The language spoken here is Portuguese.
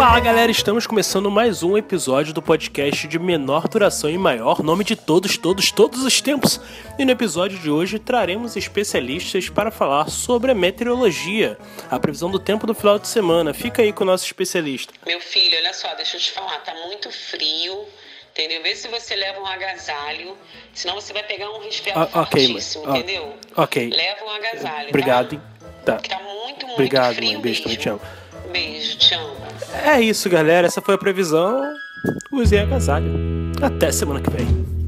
Fala galera, estamos começando mais um episódio do podcast de menor duração e maior nome de todos, todos, todos os tempos. E no episódio de hoje traremos especialistas para falar sobre a meteorologia, a previsão do tempo do final de semana. Fica aí com o nosso especialista. Meu filho, olha só, deixa eu te falar, tá muito frio. Entendeu? Vê se você leva um agasalho, senão você vai pegar um resfriado Ah, ok, fortíssimo. Ah, entendeu? ok. Leva um agasalho, Obrigado. tá? Tá. Tá muito, muito Obrigado, frio mãe. Beijo, também te amo. Beijo, te amo. É isso, galera. Essa foi a previsão. Usem agasalho. Até semana que vem.